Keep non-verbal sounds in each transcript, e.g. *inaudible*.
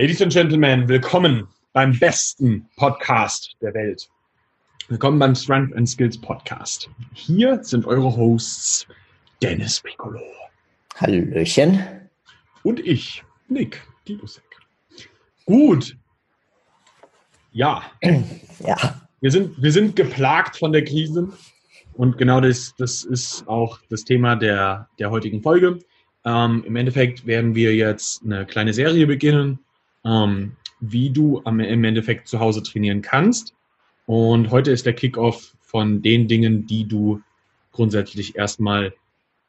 Ladies and Gentlemen, willkommen beim besten Podcast der Welt. Willkommen beim Strength and Skills Podcast. Hier sind eure Hosts Dennis Piccolo. Hallöchen. Und ich, Nick Dibusek. Gut. Ja. Ja. Wir sind, wir sind geplagt von der Krise. Und genau das, das ist auch das Thema der, der heutigen Folge. Ähm, Im Endeffekt werden wir jetzt eine kleine Serie beginnen, ähm, wie du am, im Endeffekt zu Hause trainieren kannst. Und heute ist der Kickoff von den Dingen, die du grundsätzlich erstmal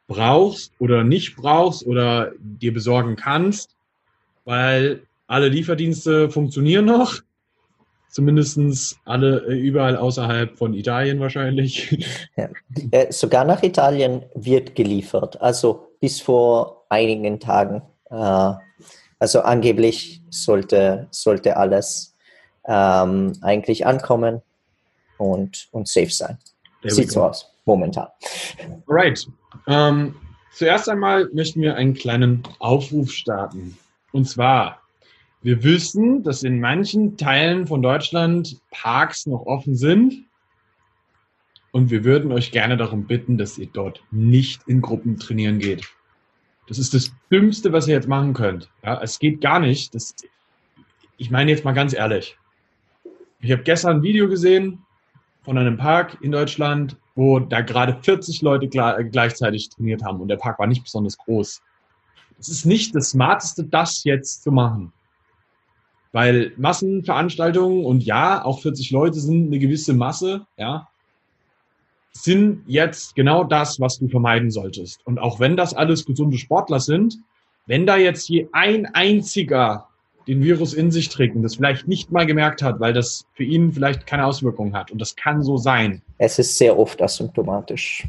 brauchst oder nicht brauchst oder dir besorgen kannst, weil alle Lieferdienste funktionieren noch. Zumindest alle äh, überall außerhalb von Italien wahrscheinlich. *laughs* Ja. Äh, sogar nach Italien wird geliefert. Also bis vor einigen Tagen. Äh, also angeblich sollte, sollte alles ähm, eigentlich ankommen und, und safe sein. Sieht so aus, momentan. Alright. Ähm, zuerst einmal möchten wir einen kleinen Aufruf starten. Und zwar, wir wissen, dass in manchen Teilen von Deutschland Parks noch offen sind. Und wir würden euch gerne darum bitten, dass ihr dort nicht in Gruppen trainieren geht. Das ist das Dümmste, was ihr jetzt machen könnt. Ja, es geht gar nicht. Das, ich meine jetzt mal ganz ehrlich. Ich habe gestern ein Video gesehen von einem Park in Deutschland, wo da gerade 40 Leute gleichzeitig trainiert haben und der Park war nicht besonders groß. Es ist nicht das Smarteste, das jetzt zu machen. Weil Massenveranstaltungen und ja, auch 40 Leute sind eine gewisse Masse, ja, sind jetzt genau das, was du vermeiden solltest. Und auch wenn das alles gesunde Sportler sind, wenn da jetzt je ein einziger den Virus in sich trägt und das vielleicht nicht mal gemerkt hat, weil das für ihn vielleicht keine Auswirkungen hat. Und das kann so sein. Es ist sehr oft asymptomatisch.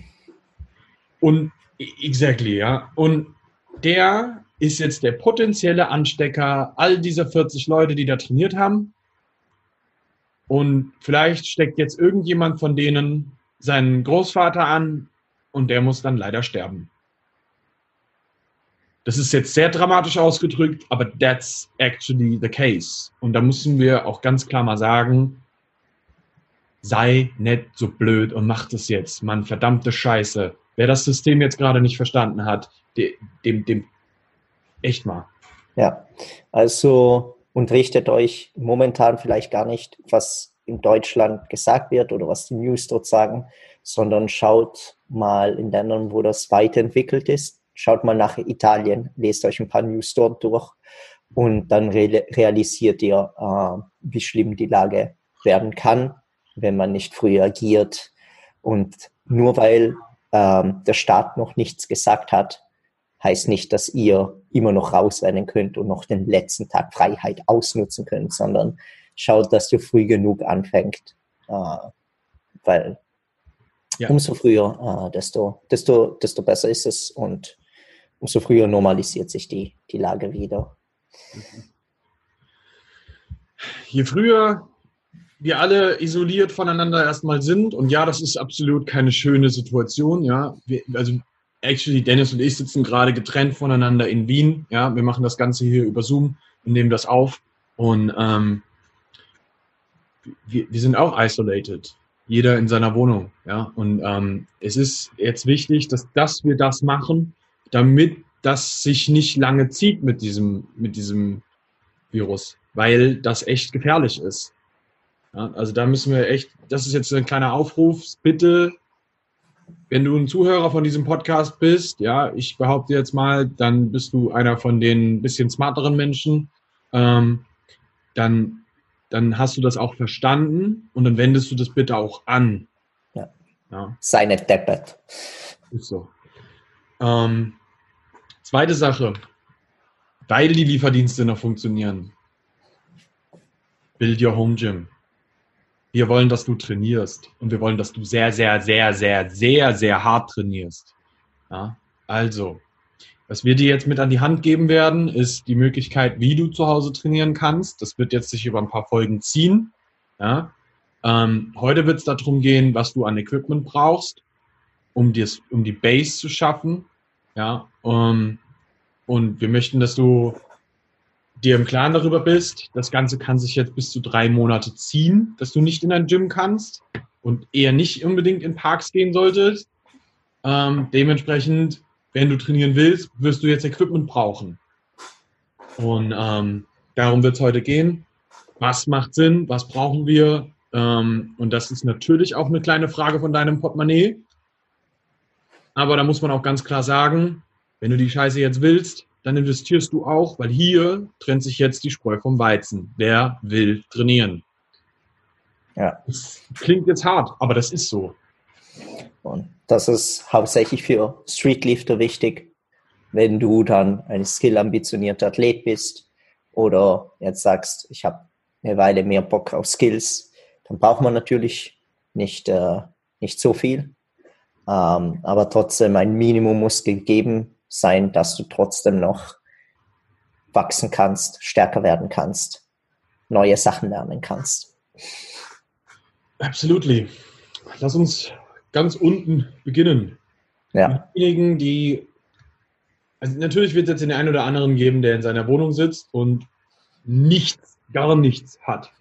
Und exactly, ja. Und der ist jetzt der potenzielle Anstecker all dieser 40 Leute, die da trainiert haben. Und vielleicht steckt jetzt irgendjemand von denen seinen Großvater an und der muss dann leider sterben. Das ist jetzt sehr dramatisch ausgedrückt, aber that's actually the case. Und da müssen wir auch ganz klar mal sagen, sei nicht so blöd und mach das jetzt. Mann, verdammte Scheiße. Wer das System jetzt gerade nicht verstanden hat, de- dem, dem, echt mal. Ja, also und richtet euch momentan vielleicht gar nicht, was in Deutschland gesagt wird oder was die News dort sagen, sondern schaut mal in Ländern, wo das weiterentwickelt ist. Schaut mal nach Italien, lest euch ein paar News dort durch und dann re realisiert ihr, äh, wie schlimm die Lage werden kann, wenn man nicht früh agiert. Und nur weil ähm, der Staat noch nichts gesagt hat, heißt nicht, dass ihr immer noch rausrennen könnt und noch den letzten Tag Freiheit ausnutzen könnt, sondern schaut, dass ihr früh genug anfängt, äh, weil Ja. umso früher, äh, desto, desto, desto besser ist es und umso früher normalisiert sich die, die Lage wieder. Je früher wir alle isoliert voneinander erstmal sind, und ja, das ist absolut keine schöne Situation, ja. Wir, also, actually, Dennis und ich sitzen gerade getrennt voneinander in Wien, ja. Wir machen das Ganze hier über Zoom und nehmen das auf. Und ähm, wir, wir sind auch isolated. Jeder in seiner Wohnung, ja. Und ähm, es ist jetzt wichtig, dass, dass wir das machen, damit das sich nicht lange zieht mit diesem, mit diesem Virus, weil das echt gefährlich ist. Ja, also da müssen wir echt, das ist jetzt ein kleiner Aufruf, bitte, wenn du ein Zuhörer von diesem Podcast bist, ja, ich behaupte jetzt mal, dann bist du einer von den bisschen smarteren Menschen, ähm, dann, dann hast du das auch verstanden und dann wendest du das bitte auch an. Ja. ja Sei nicht deppert. ist so. Ähm, zweite Sache, weil die Lieferdienste noch funktionieren. Build your home gym. Wir wollen, dass du trainierst und wir wollen, dass du sehr, sehr, sehr, sehr, sehr, sehr hart trainierst. Ja? Also, was wir dir jetzt mit an die Hand geben werden, ist die Möglichkeit, wie du zu Hause trainieren kannst. Das wird jetzt sich über ein paar Folgen ziehen. Ja? Ähm, heute wird es darum gehen, was du an Equipment brauchst, um, dir's, um die Base zu schaffen. Ja, um, und wir möchten, dass du dir im Klaren darüber bist, das Ganze kann sich jetzt bis zu drei Monate ziehen, dass du nicht in ein Gym kannst und eher nicht unbedingt in Parks gehen solltest. Ähm, dementsprechend, wenn du trainieren willst, wirst du jetzt Equipment brauchen. Und ähm, darum wird es heute gehen. Was macht Sinn? Was brauchen wir? Ähm, und das ist natürlich auch eine kleine Frage von deinem Portemonnaie. Aber da muss man auch ganz klar sagen, wenn du die Scheiße jetzt willst, dann investierst du auch, weil hier trennt sich jetzt die Spreu vom Weizen. Wer will trainieren? Ja. Das klingt jetzt hart, aber das ist so. Und das ist hauptsächlich für Streetlifter wichtig, wenn du dann ein skillambitionierter Athlet bist oder jetzt sagst, ich habe eine Weile mehr Bock auf Skills, dann braucht man natürlich nicht, äh, nicht so viel. Ähm, aber trotzdem ein Minimum muss gegeben sein, dass du trotzdem noch wachsen kannst, stärker werden kannst, neue Sachen lernen kannst. Absolutely. Lass uns ganz unten beginnen. Ja. Diejenigen, die, also natürlich wird es jetzt den einen oder anderen geben, der in seiner Wohnung sitzt und nichts, gar nichts hat.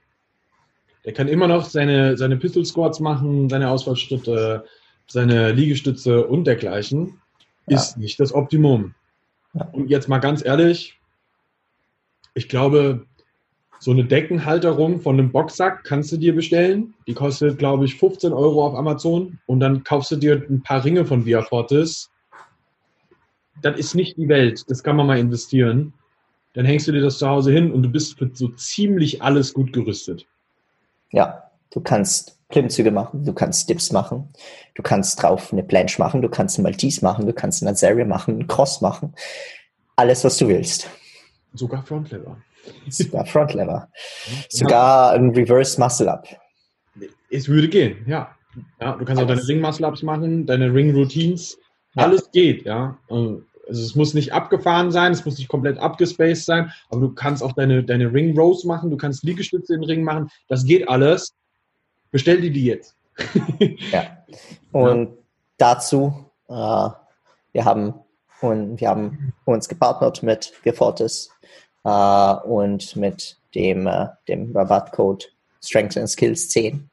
Der kann immer noch seine, seine Pistol Squats machen, seine Ausfallschritte, seine Liegestütze und dergleichen ist nicht das Optimum. Ja. Und jetzt mal ganz ehrlich, ich glaube, so eine Deckenhalterung von einem Boxsack kannst du dir bestellen. Die kostet, glaube ich, 15 Euro auf Amazon. Und dann kaufst du dir ein paar Ringe von Via Fortis. Das ist nicht die Welt. Das kann man mal investieren. Dann hängst du dir das zu Hause hin und du bist für so ziemlich alles gut gerüstet. Ja, du kannst Klimmzüge machen, du kannst Dips machen, du kannst drauf eine Planche machen, du kannst ein Maltese machen, du kannst eine Serie machen, einen Cross machen. Alles, was du willst. Sogar Frontlever. Sogar Frontlever. Sogar ein Reverse Muscle Up. Es würde gehen, ja. ja du kannst Alles. auch deine Ring Muscle Ups machen, deine Ring Routines. Ja. Alles geht, ja. Also es muss nicht abgefahren sein, es muss nicht komplett abgespaced sein, aber du kannst auch deine, deine Ring Rows machen, du kannst Liegestütze in den Ring machen. Das geht alles bestell dir die jetzt. *laughs* ja. Und ja. dazu, äh, wir haben und wir haben uns gepartnert mit Gefortis äh, und mit dem, äh, dem Rabattcode Strength and Skills 10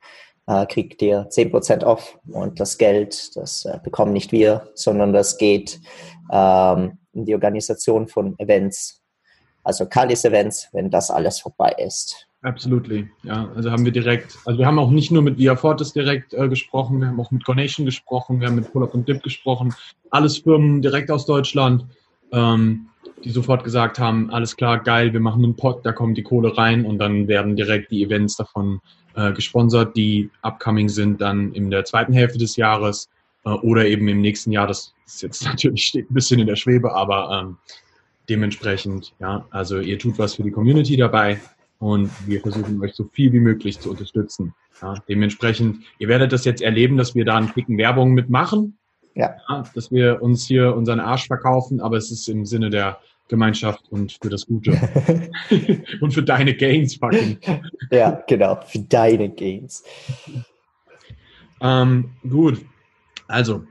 äh, kriegt ihr 10% off und das Geld, das äh, bekommen nicht wir, sondern das geht ähm, in die Organisation von Events, also Kalis Events, wenn das alles vorbei ist. Absolutely, ja. Also haben wir direkt, also wir haben auch nicht nur mit Via Fortis direkt äh, gesprochen, wir haben auch mit Conation gesprochen, wir haben mit Pull-Up und Dip gesprochen. Alles Firmen direkt aus Deutschland, ähm, die sofort gesagt haben, alles klar, geil, wir machen einen Pod, da kommt die Kohle rein und dann werden direkt die Events davon äh, gesponsert, die upcoming sind dann in der zweiten Hälfte des Jahres äh, oder eben im nächsten Jahr. Das ist jetzt *laughs* natürlich steht ein bisschen in der Schwebe, aber ähm, dementsprechend, ja, also ihr tut was für die Community dabei und wir versuchen euch so viel wie möglich zu unterstützen. Ja, dementsprechend, ihr werdet das jetzt erleben, dass wir da einen Kicken Werbung mitmachen, ja. ja. dass wir uns hier unseren Arsch verkaufen, aber es ist im Sinne der Gemeinschaft und für das Gute. *laughs* und für deine Gains, fucking. Ja, genau, für deine Gains. Ähm, gut, also,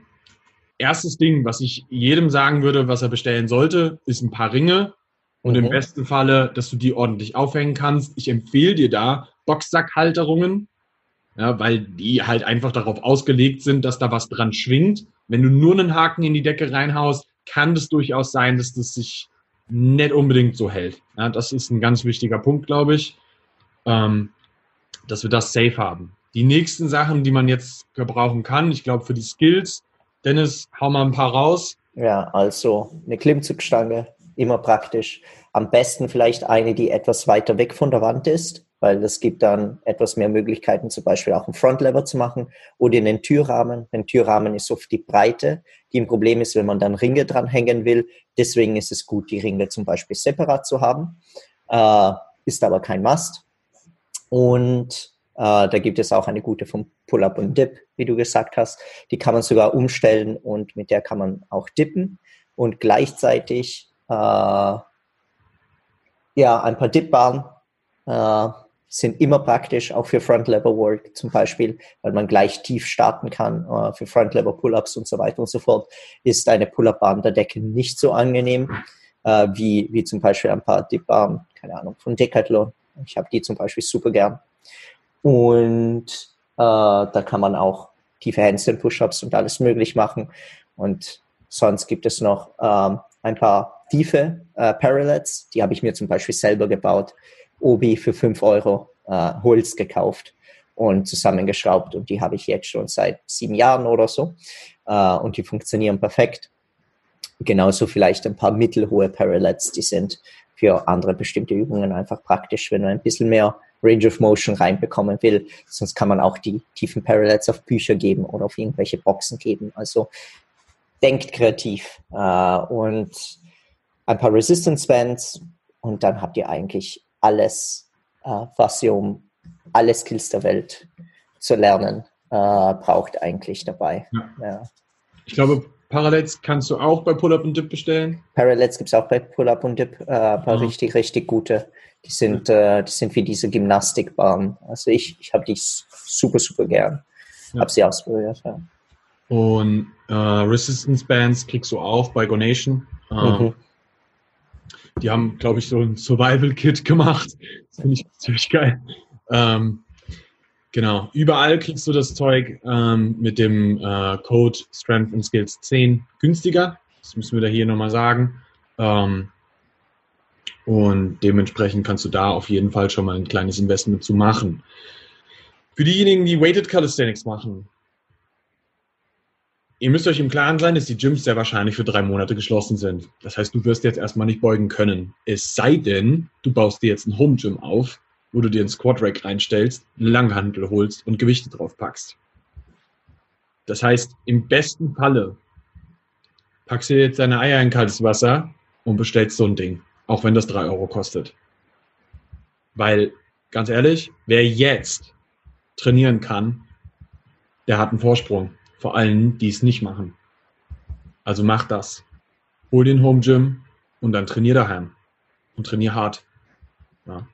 erstes Ding, was ich jedem sagen würde, was er bestellen sollte, ist ein paar Ringe und mhm. im besten Falle, dass du die ordentlich aufhängen kannst. Ich empfehle dir da Boxsackhalterungen, ja, weil die halt einfach darauf ausgelegt sind, dass da was dran schwingt. Wenn du nur einen Haken in die Decke reinhaust, kann das durchaus sein, dass das sich nicht unbedingt so hält. Ja, das ist ein ganz wichtiger Punkt, glaube ich, ähm, dass wir das safe haben. Die nächsten Sachen, die man jetzt gebrauchen kann, ich glaube für die Skills, Dennis, hau mal ein paar raus. Ja, also eine Klimmzugstange, immer praktisch. Am besten vielleicht eine, die etwas weiter weg von der Wand ist, weil das gibt dann etwas mehr Möglichkeiten, zum Beispiel auch einen Frontlever zu machen oder in den Türrahmen. Ein Türrahmen ist oft die Breite, die ein Problem ist, wenn man dann Ringe dranhängen will. Deswegen ist es gut, die Ringe zum Beispiel separat zu haben. Äh, ist aber kein Must. Und äh, da gibt es auch eine gute vom Pull-Up und Dip, wie du gesagt hast. Die kann man sogar umstellen und mit der kann man auch dippen. Und gleichzeitig äh, ja, ein paar Dipbahnen äh, sind immer praktisch, auch für Front-Lever-Work zum Beispiel, weil man gleich tief starten kann. Äh, für Front-Lever-Pull-Ups und so weiter und so fort ist eine Pull-Up-Bahn der Decke nicht so angenehm äh, wie, wie zum Beispiel ein paar Dip-Bahnen, keine Ahnung, von Decathlon. Ich habe die zum Beispiel super gern. Und äh, da kann man auch tiefe Handstand Push-Ups und alles möglich machen. Und sonst gibt es noch ähm, ein paar tiefe äh, Parallels. Die habe ich mir zum Beispiel selber gebaut. Obi für 5 Euro äh, Holz gekauft und zusammengeschraubt. Und die habe ich jetzt schon seit sieben Jahren oder so. Äh, und die funktionieren perfekt. Genauso vielleicht ein paar mittelhohe Parallels, die sind für andere bestimmte Übungen einfach praktisch, wenn man ein bisschen mehr Range of Motion reinbekommen will. Sonst kann man auch die tiefen Parallels auf Bücher geben oder auf irgendwelche Boxen geben. Also denkt kreativ äh, und ein paar Resistance Bands und dann habt ihr eigentlich alles, äh, was ihr um alle Skills der Welt zu lernen äh, braucht eigentlich dabei. Ja. Ja. Ich glaube, Parallels kannst du auch bei Pull-Up und Dip bestellen? Parallels gibt es auch bei Pull-Up und Dip, äh, aber mhm. richtig, richtig gute. Die sind, äh, die sind wie diese Gymnastikbahn. Also ich, ich habe die super, super gern. Ja. Habe sie ausprobiert. Ja. Und äh, Resistance Bands kriegst du auch bei Gonation. Äh, mhm. Die haben, glaube ich, so ein Survival-Kit gemacht. Das finde ich ziemlich geil. Ähm, Genau, überall kriegst du das Zeug ähm, mit dem äh, Code Strength and Skills 10 günstiger. Das müssen wir da hier nochmal sagen. Ähm, und dementsprechend kannst du da auf jeden Fall schon mal ein kleines Investment zu machen. Für diejenigen, die Weighted Calisthenics machen, ihr müsst euch im Klaren sein, dass die Gyms sehr wahrscheinlich für drei Monate geschlossen sind. Das heißt, du wirst jetzt erstmal nicht beugen können. Es sei denn, du baust dir jetzt ein Home Gym auf wo du dir einen Squat Rack reinstellst, einen Langhandel holst und Gewichte drauf packst. Das heißt, im besten Falle packst du jetzt deine Eier in kaltes Wasser und bestellst so ein Ding, auch wenn das drei Euro kostet. Weil, ganz ehrlich, wer jetzt trainieren kann, der hat einen Vorsprung. Vor allen, die es nicht machen. Also mach das. Hol den Home Gym und dann trainier daheim. Und trainier hart. Ja.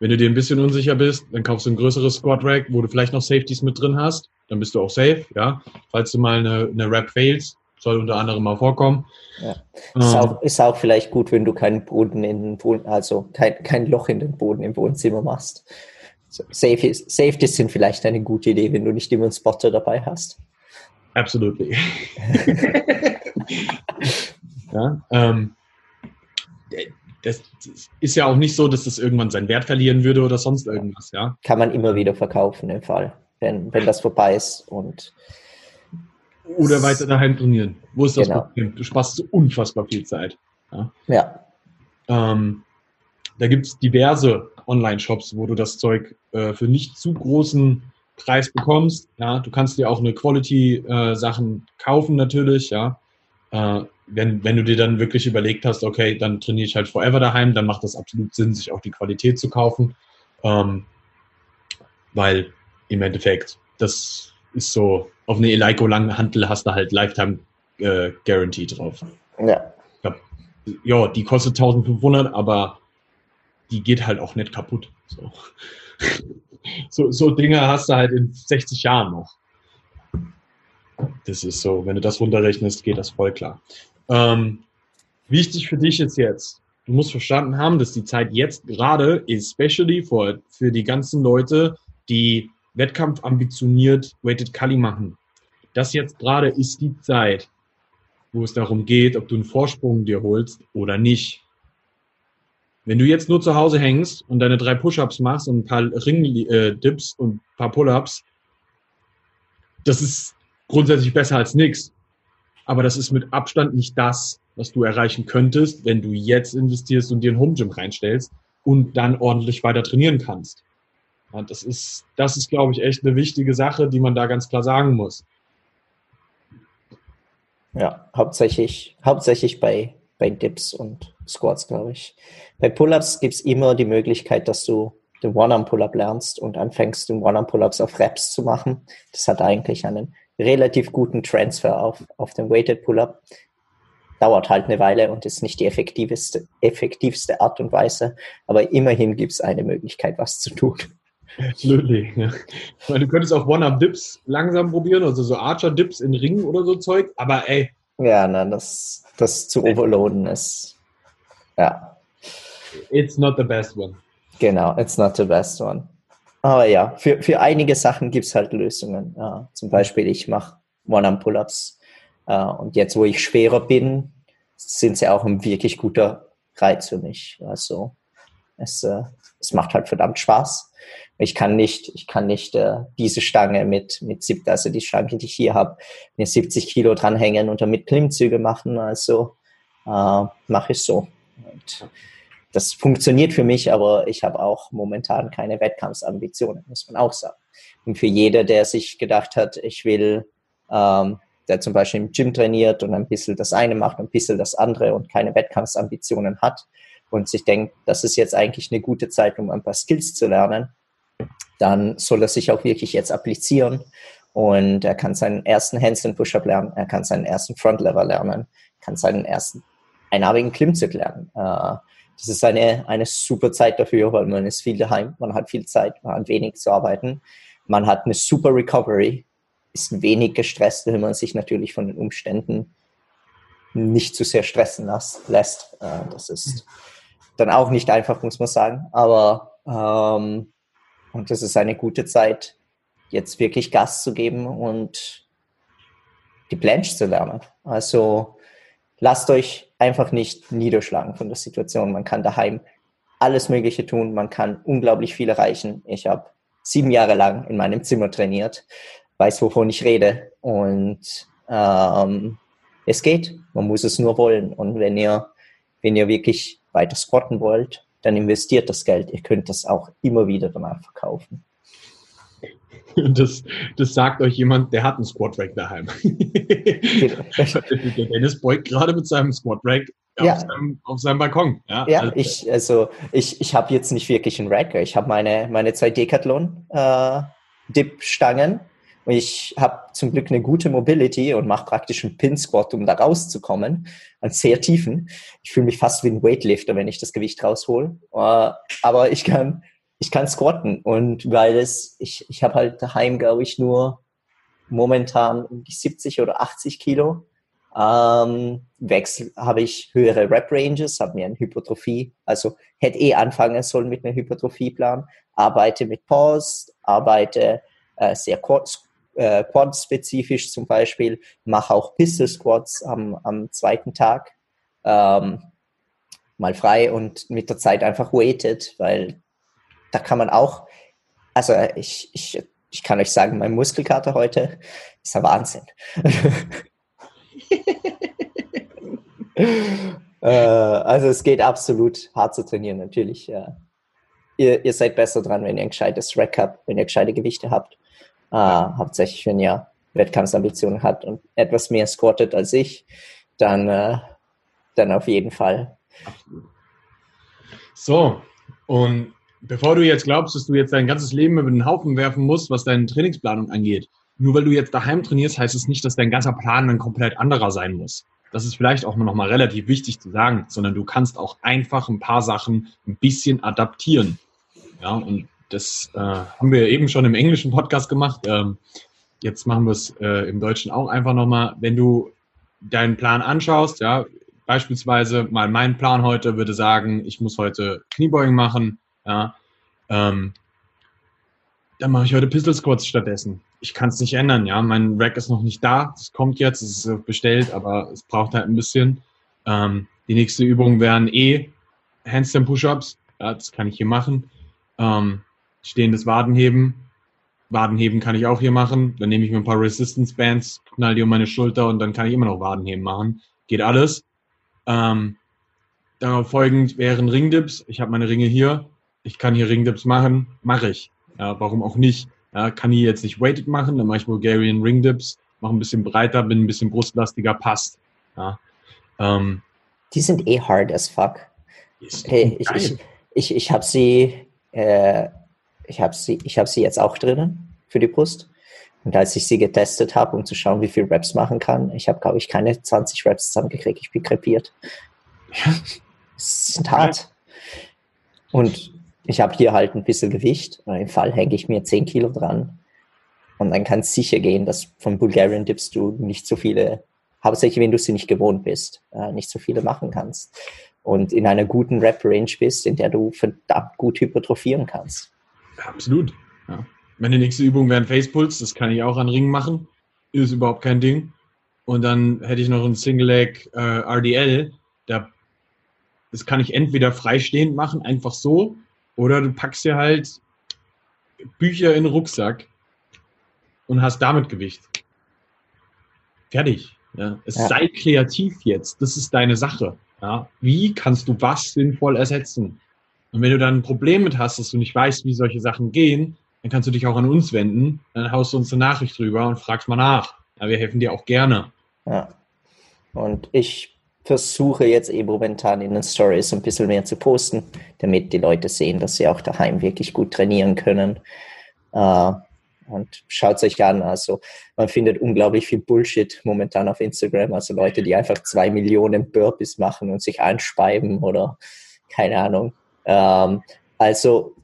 Wenn du dir ein bisschen unsicher bist, dann kaufst du ein größeres Squad Rack, wo du vielleicht noch Safeties mit drin hast. Dann bist du auch safe, ja. Falls du mal eine, eine Rap fails, soll unter anderem mal vorkommen. Ja. Ist, ähm, auch, ist auch vielleicht gut, wenn du keinen Boden in den Boden, also kein, kein Loch in den Boden im Wohnzimmer machst. So, Safeties, Safeties sind vielleicht eine gute Idee, wenn du nicht immer einen Spotter dabei hast. Absolutely. *laughs* *laughs* ja, ähm, das ist ja auch nicht so, dass das irgendwann seinen Wert verlieren würde oder sonst irgendwas, ja. Kann man immer wieder verkaufen im Fall, wenn, wenn das vorbei ist und oder weiter daheim trainieren. Wo ist das genau. Problem? Du sparst so unfassbar viel Zeit. Ja. ja. Ähm, da gibt es diverse Online-Shops, wo du das Zeug äh, für nicht zu großen Preis bekommst. Ja, du kannst dir auch eine Quality-Sachen äh, kaufen natürlich, ja. Äh, wenn, wenn du dir dann wirklich überlegt hast, okay, dann trainiere ich halt forever daheim, dann macht das absolut Sinn, sich auch die Qualität zu kaufen. Ähm, weil im Endeffekt, das ist so, auf eine Eleiko Langhantel hast du halt Lifetime äh, Guarantee drauf. Ja. Ja, die kostet 1500, aber die geht halt auch nicht kaputt. So. *laughs* so, so Dinge hast du halt in 60 Jahren noch. Das ist so, wenn du das runterrechnest, geht das voll klar. Ähm, wichtig für dich ist jetzt, du musst verstanden haben, dass die Zeit jetzt gerade, especially for, für die ganzen Leute, die Wettkampf ambitioniert Weighted Kali machen. Das jetzt gerade ist die Zeit, wo es darum geht, ob du einen Vorsprung dir holst oder nicht. Wenn du jetzt nur zu Hause hängst und deine drei Push-Ups machst und ein paar Ring-Dips und ein paar Pull-Ups, das ist grundsätzlich besser als nichts. Aber das ist mit Abstand nicht das, was du erreichen könntest, wenn du jetzt investierst und dir ein Home Gym reinstellst und dann ordentlich weiter trainieren kannst. Ja, das ist, das ist, glaube ich, echt eine wichtige Sache, die man da ganz klar sagen muss. Ja, hauptsächlich, hauptsächlich bei, bei Dips und Squats, glaube ich. Bei Pull-Ups gibt es immer die Möglichkeit, dass du den One-Arm-Pull-Up lernst und anfängst, den One-Arm-Pull-Ups auf Reps zu machen. Das hat eigentlich einen relativ guten Transfer auf, auf den Weighted Pull-Up. Dauert halt eine Weile und ist nicht die effektivste, effektivste Art und Weise, aber immerhin gibt es eine Möglichkeit, was zu tun. Absolutely. Ja. du könntest auch One-Up-Dips langsam probieren, also so Archer-Dips in Ringen oder so Zeug, aber ey. Ja, nein, das, das zu overloaden ist, ja. it's not the best one. Genau, it's not the best one. Aber ja, für, für einige Sachen gibt es halt Lösungen. Ja, zum Beispiel, ich mache One-Arm-Pull-Ups. Äh, und jetzt, wo ich schwerer bin, sind sie auch ein wirklich guter Reiz für mich. Also es, äh, es macht halt verdammt Spaß. Ich kann nicht, ich kann nicht äh, diese Stange mit, mit 70, also die Stange, die ich hier habe, mir 70 Kilo dranhängen und damit Klimmzüge machen. Also äh, mache ich so. Und das funktioniert für mich, aber ich habe auch momentan keine Wettkampfsambitionen, muss man auch sagen. Und für jeder, der sich gedacht hat, ich will, ähm, der zum Beispiel im Gym trainiert und ein bisschen das eine macht und ein bisschen das andere und keine Wettkampfsambitionen hat und sich denkt, das ist jetzt eigentlich eine gute Zeit, um ein paar Skills zu lernen, dann soll er sich auch wirklich jetzt applizieren und er kann seinen ersten Handstand Push-Up lernen, er kann seinen ersten Front Lever lernen, kann seinen ersten einarmigen Klimmzug lernen. Äh, das ist eine, eine super Zeit dafür, weil man ist viel daheim, man hat viel Zeit, man hat wenig zu arbeiten, man hat eine super Recovery, ist wenig gestresst, wenn man sich natürlich von den Umständen nicht zu sehr stressen lässt. Äh, das ist dann auch nicht einfach, muss man sagen. Aber ähm, und das ist eine gute Zeit, jetzt wirklich Gas zu geben und die Planche zu lernen. Also lasst euch einfach nicht niederschlagen von der Situation. Man kann daheim alles Mögliche tun, man kann unglaublich viel erreichen. Ich habe sieben Jahre lang in meinem Zimmer trainiert, weiß, wovon ich rede und ähm, es geht. Man muss es nur wollen. Und wenn ihr, wenn ihr wirklich weiter squatten wollt, dann investiert das Geld. Ihr könnt das auch immer wieder danach verkaufen. *laughs* Das, das sagt euch jemand, der hat einen Squat Rack daheim. *laughs* der Dennis beugt gerade mit seinem Squat Rack ja. auf, seinem, auf, seinem, Balkon. Ja, ja also, ich, also ich, ich habe jetzt nicht wirklich einen Rack. Ich habe meine, meine zwei Decathlon äh, Dip-Stangen ich habe zum Glück eine gute Mobility und mache praktisch einen Pin-Squat, um da rauszukommen, einen sehr tiefen. Ich fühle mich fast wie ein Weightlifter, wenn ich das Gewicht raushol. Uh, aber ich kann, ich kann squatten und weil es, ich, ich habe halt daheim, glaube ich, nur momentan um die 70 oder 80 Kilo. Ähm, Wechsel habe ich höhere Rep-Ranges, habe mir eine Hypertrophie, also hätte eh anfangen sollen mit einem Hypertrophie-Plan, arbeite mit Pause, arbeite äh, sehr kurz, äh, Quad-spezifisch zum Beispiel, mache auch Pistol Squats am, am zweiten Tag ähm, mal frei und mit der Zeit einfach weighted, weil da kann man auch, also ich, ich, ich kann euch sagen, mein Muskelkater heute ist ein Wahnsinn. *laughs* äh, also es geht absolut hart zu trainieren, natürlich. Ja. Ihr, ihr seid besser dran, wenn ihr ein gescheites Rack habt, wenn ihr gescheite Gewichte habt. Äh, hauptsächlich, wenn ihr Wettkampfsambitionen habt und etwas mehr squattet als ich, dann, äh, dann auf jeden Fall. So, und bevor du jetzt glaubst, dass du jetzt dein ganzes Leben über den Haufen werfen musst, was deine Trainingsplanung angeht, nur weil du jetzt daheim trainierst, heißt es nicht, dass dein ganzer Plan ein komplett anderer sein muss. Das ist vielleicht auch noch mal relativ wichtig zu sagen, sondern du kannst auch einfach ein paar Sachen ein bisschen adaptieren. Ja, und das äh, haben wir eben schon im englischen Podcast gemacht. Ähm, jetzt machen wir es äh, im Deutschen auch einfach nochmal. Wenn du deinen Plan anschaust, ja, beispielsweise mal mein Plan heute würde sagen, ich muss heute Kniebeugen machen, ja, ähm, dann mache ich heute Pistol Squats stattdessen. Ich kann es nicht ändern, ja. Mein Rack ist noch nicht da. Es kommt jetzt, es ist bestellt, aber es braucht halt ein bisschen. Ähm, die nächste Übung wären eh Handstand Push-Ups. Ja, das kann ich hier machen. Ähm, stehendes Wadenheben. Wadenheben kann ich auch hier machen. Dann nehme ich mir ein paar Resistance Bands, knall die um meine Schulter und dann kann ich immer noch Wadenheben machen. Geht alles. Ähm, darauf folgend wären Ringdips. Ich habe meine Ringe hier. Ich kann hier Ringdips machen. Mache ich. Ja, warum auch nicht? Ja, kann ich jetzt nicht weighted machen, dann mache ich Bulgarian Ringdips, mache ein bisschen breiter, bin ein bisschen brustlastiger, passt. Ja, ähm, die sind eh hard as fuck. Hey, ich, ich, ich, ich habe sie äh, ich habe sie, ich hab sie jetzt auch drinnen für die Brust. Und als ich sie getestet habe, um zu schauen, wie viel Reps machen kann, ich habe, glaube ich, keine 20 Reps zusammengekriegt. Ich bin krepiert. *laughs* Es sind hart. Und ich habe hier halt ein bisschen Gewicht. Im Fall hänge ich mir 10 Kilo dran. Und dann kann es sicher gehen, dass von Bulgarian Dips du nicht so viele, hauptsächlich wenn du sie nicht gewohnt bist, äh, nicht so viele machen kannst. und in einer guten Rap-Range bist, in der du verdammt gut hypertrophieren kannst. Absolut. Ja. Meine nächste Übung wäre ein Facepuls, das kann ich auch an Ringen machen. Ist überhaupt kein Ding. Und dann hätte ich noch ein Single Leg äh, RDL. Da, das kann ich entweder freistehend machen, einfach so, oder du packst dir halt Bücher in den Rucksack und hast damit Gewicht. Fertig. Ja. Es ja. sei kreativ jetzt. Das ist deine Sache. Ja. Wie kannst du was sinnvoll ersetzen? Und wenn du dann ein Problem mit hast, dass du nicht weißt, wie solche Sachen gehen, dann kannst du dich auch an uns wenden. Dann haust du uns eine Nachricht drüber und fragst mal nach. Ja, wir helfen dir auch gerne. Ja. Und ich versuche jetzt eben momentan in den Stories ein bisschen mehr zu posten, damit die Leute sehen, dass sie auch daheim wirklich gut trainieren können. Äh, und schaut es euch an. Also man findet unglaublich viel Bullshit momentan auf Instagram. Also Leute, die einfach zwei Millionen Burpees machen und sich einspeiben oder keine Ahnung. Ähm, also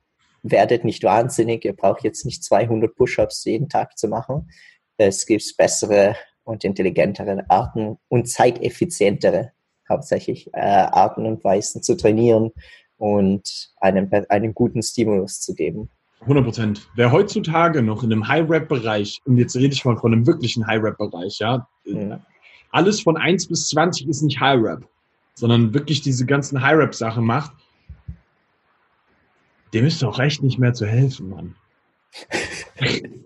werdet nicht wahnsinnig. Ihr braucht jetzt nicht 200 Push-ups jeden Tag zu machen. Es gibt bessere und intelligentere Arten und zeiteffizientere hauptsächlich äh, Arten und Weisen zu trainieren und einen, einen guten Stimulus zu geben. 100 Prozent. Wer heutzutage noch in einem High-Rap-Bereich, und jetzt rede ich mal von einem wirklichen High-Rap-Bereich, ja, mhm. alles von 1 bis 20 ist nicht High-Rap, sondern wirklich diese ganzen High-Rap-Sachen macht, dem ist doch recht nicht mehr zu helfen, Mann. *laughs*